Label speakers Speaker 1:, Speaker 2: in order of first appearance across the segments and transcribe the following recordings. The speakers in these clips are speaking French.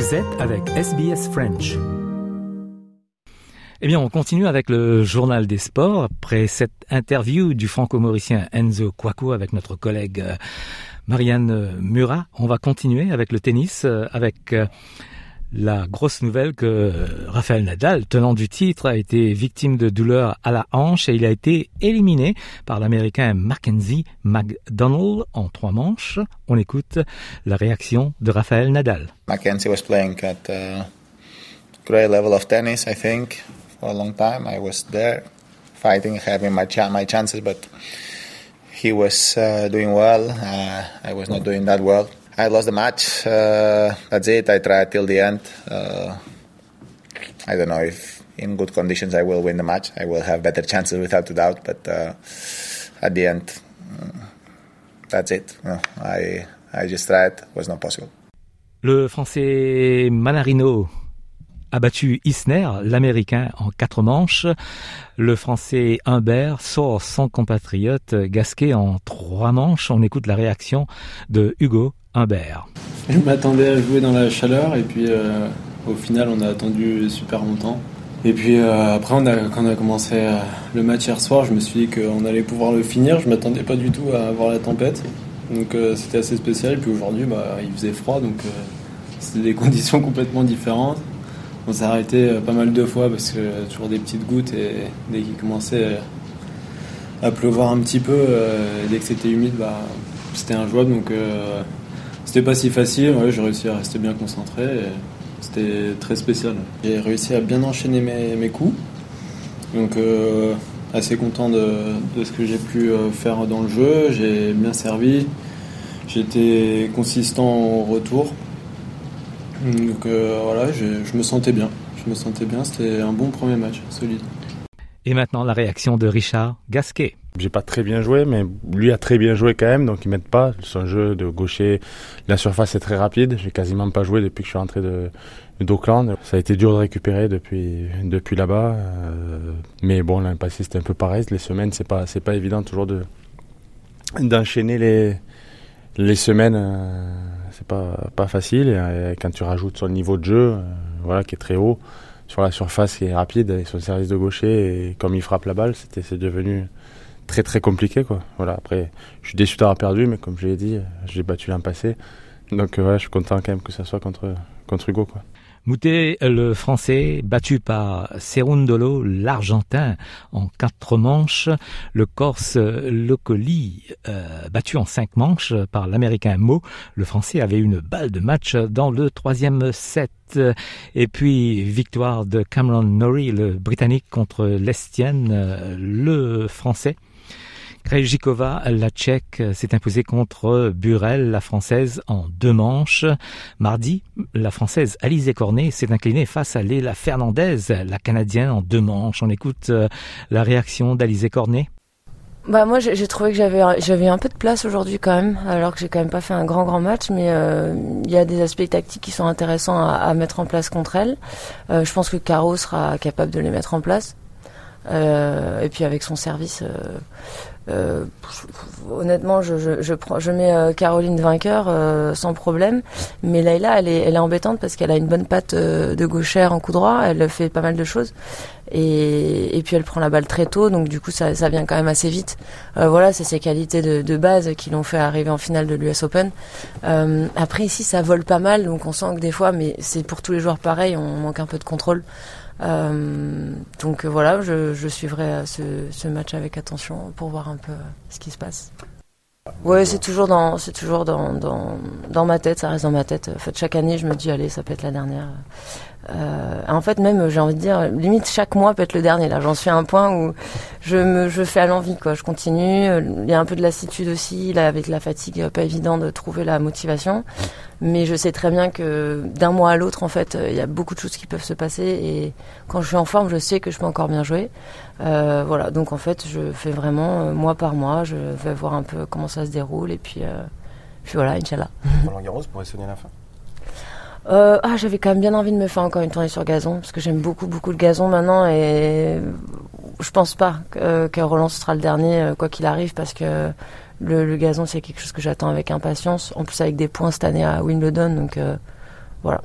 Speaker 1: Vous êtes avec SBS French. Eh bien, on continue avec le journal des sports. Après cette interview du franco-mauricien Enzo Quaco avec notre collègue euh, Marianne Murat, on va continuer avec le tennis, euh, avec euh, la grosse nouvelle que Rafael Nadal, tenant du titre, a été victime de douleurs à la hanche et il a été éliminé par l'américain Mackenzie McDonald en trois manches. On écoute la réaction de Rafael Nadal.
Speaker 2: Mackenzie was playing at a great level of tennis, I think, for a long time. I was there fighting, having my, ch my chances, but he was uh, doing well. Uh, I was not doing that well. I lost the match. Uh, that's it. I tried till the end. Uh, I don't know if in good conditions I will win the match. I will have better chances without a doubt. But uh, at the end, uh, that's it. I I just tried. It was not possible.
Speaker 1: Le Français Manarino a battu Isner, l'Américain, en quatre manches. Le Français Humbert sort son compatriote Gasquet en trois manches. On écoute la réaction de Hugo Humbert.
Speaker 3: Je m'attendais à jouer dans la chaleur et puis euh, au final on a attendu super longtemps. Et puis euh, après quand on a commencé euh, le match hier soir, je me suis dit qu'on allait pouvoir le finir. Je m'attendais pas du tout à avoir la tempête. Donc c'était assez spécial. Et puis aujourd'hui bah, il faisait froid donc c'était des conditions complètement différentes. On s'est arrêté pas mal de fois parce que toujours des petites gouttes et dès qu'il commençait à pleuvoir un petit peu, dès que c'était humide, bah, c'était injouable. Donc c'était pas si facile, j'ai réussi à rester bien concentré. C'était très spécial. J'ai réussi à bien enchaîner mes, coups. Donc euh, assez content de, ce que j'ai pu euh, faire dans le jeu. J'ai bien servi. J'étais consistant au retour. Donc euh, voilà, je me sentais bien. Je me sentais bien. C'était un bon premier match, solide.
Speaker 1: Et maintenant la réaction de Richard Gasquet.
Speaker 4: J'ai pas très bien joué, mais lui a très bien joué quand même, donc il m'aide pas. Son jeu de gaucher, la surface est très rapide. J'ai quasiment pas joué depuis que je suis rentré de d'Auckland. Ça a été dur de récupérer depuis depuis là-bas, euh, mais bon, l'année passée c'était un peu pareil. Les semaines, c'est pas c'est pas évident toujours de d'enchaîner les les semaines. Euh, c'est pas facile. Et, quand tu rajoutes son niveau de jeu, euh, voilà, qui est très haut sur la surface, qui est rapide, et son service de gaucher, et comme il frappe la balle, c'était c'est devenu très très compliqué quoi. Voilà, après je suis déçu d'avoir perdu mais comme je l'ai dit, j'ai battu l'an passé. Donc voilà, je suis content quand même que ça soit contre contre Hugo quoi.
Speaker 1: Moutet, le français, battu par Serundolo, l'argentin, en quatre manches. Le corse Locoli, euh, battu en cinq manches par l'américain Mo. Le français avait une balle de match dans le troisième set. Et puis, victoire de Cameron Norrie, le britannique, contre l'Estienne, le français. Krejcikova, la tchèque, s'est imposée contre Burel, la française, en deux manches. Mardi, la française Alizé Cornet s'est inclinée face à Léla Fernandez, la canadienne, en deux manches. On écoute euh, la réaction d'Alizé Cornet.
Speaker 5: Bah moi j'ai trouvé que j'avais j'avais un peu de place aujourd'hui quand même alors que j'ai quand même pas fait un grand grand match mais euh, il y a des aspects tactiques qui sont intéressants à, mettre en place contre elle. Euh, je pense que Caro sera capable de les mettre en place. et puis avec son service, euh, honnêtement, je, je, je, je mets euh, Caroline vainqueur euh, sans problème. Mais Laila, elle est, elle est embêtante parce qu'elle a une bonne patte de gauchère en coup droit. Elle fait pas mal de choses. Et, et puis elle prend la balle très tôt. Donc du coup, ça, ça vient quand même assez vite. voilà, c'est ses qualités de, de base qui l'ont fait arriver en finale de l'US Open. après, ici, ça vole pas mal. Donc on sent que des fois, mais c'est pour tous les joueurs pareil, on manque un peu de contrôle. Euh, donc voilà, je, je suivrai ce, ce, match avec attention pour voir un peu ce qui se passe. Ouais, c'est toujours dans, c'est toujours dans, dans, dans, ma tête, ça reste dans ma tête. En fait, chaque année, je me dis, allez, ça peut être la dernière. Euh, en fait, même, j'ai envie de dire, limite chaque mois peut être le dernier. Là, j'en suis à un point où je fais à l'envie, quoi. Je continue. Il y a un peu de lassitude aussi, avec la fatigue, pas évident de trouver la motivation. Mais je sais très bien que d'un mois à l'autre, en fait, il y a beaucoup de choses qui peuvent se passer. Et quand je suis en forme, je sais que je peux encore bien jouer. Euh, voilà. Donc, en fait, je fais vraiment euh, mois par mois. Je vais voir un peu comment ça se déroule. Et puis, euh, puis voilà, Inch'Allah.
Speaker 6: Roland Garros pourrait sonner la fin
Speaker 5: euh, ah, j'avais quand même bien envie de me faire encore une tournée sur gazon parce que j'aime beaucoup beaucoup le gazon maintenant et je pense pas que, que Roland sera le dernier euh, quoi qu'il arrive parce que le, gazon c'est quelque chose que j'attends avec impatience. En plus avec des points cette année à Wimbledon donc euh, voilà.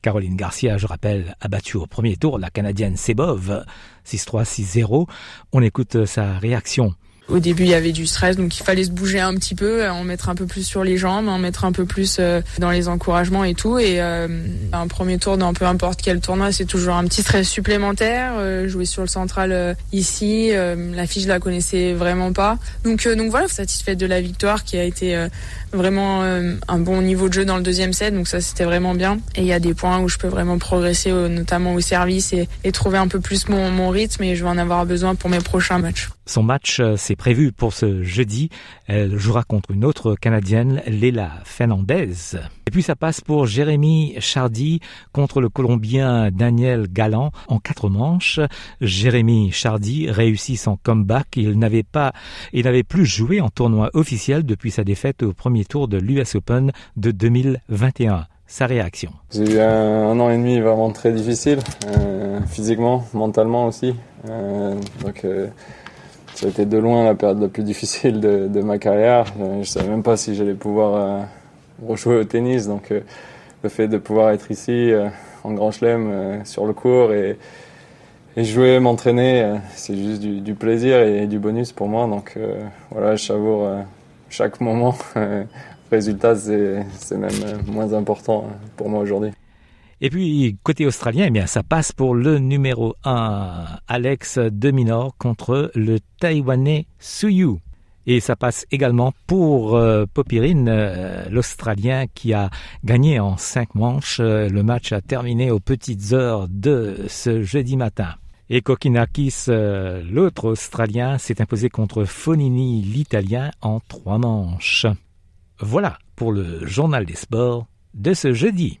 Speaker 1: Caroline Garcia, je rappelle, a battu au premier tour la Canadienne Sebov 6-3, 6-0. On écoute sa réaction.
Speaker 6: Au début, il y avait du stress, donc il fallait se bouger un petit peu, en mettre un peu plus sur les jambes, en mettre un peu plus euh, dans les encouragements et tout. Et euh, un premier tour dans peu importe quel tournoi, c'est toujours un petit stress supplémentaire. Euh, jouer sur le central ici, la fiche je la connaissais vraiment pas. Donc donc voilà, satisfaite de la victoire qui a été vraiment un bon niveau de jeu dans le deuxième set. Donc ça c'était vraiment bien. Et il y a des points où je peux vraiment progresser, notamment au service et, et trouver un peu plus mon, mon rythme. Et je vais en avoir besoin pour mes prochains matchs.
Speaker 1: Son match s'est prévu pour ce jeudi. Elle jouera contre une autre Canadienne, Léla Fernandez. Et puis ça passe pour Jérémy Chardy contre le Colombien Daniel Galland en quatre manches. Jérémy Chardy réussit son comeback. Il n'avait pas, il n'avait plus joué en tournoi officiel depuis sa défaite au premier tour de l'US Open de 2021 sa réaction.
Speaker 7: J'ai eu un, an et demi vraiment très difficile, euh, physiquement, mentalement aussi. Euh, donc euh, ça a été de loin la période la plus difficile de, de ma carrière. Euh, je savais même pas si j'allais pouvoir euh, rejouer au tennis. Donc euh, le fait de pouvoir être ici en Grand Chelem sur le court et, et jouer, m'entraîner, c'est juste du, du, plaisir et du bonus pour moi. Donc voilà, je savoure chaque moment. Résultat, c'est même moins important pour moi aujourd'hui.
Speaker 1: Et puis, côté australien, eh bien, ça passe pour le numéro 1, Alex Deminor, contre le Taïwanais Suyu. Et ça passe également pour euh, Popirine, euh, l'Australien qui a gagné en cinq manches. Euh, le match a terminé aux petites heures de ce jeudi matin. Et Kokinakis, euh, l'autre Australien, s'est imposé contre Fonini, l'Italien, en trois manches. Voilà pour le journal des sports de ce jeudi.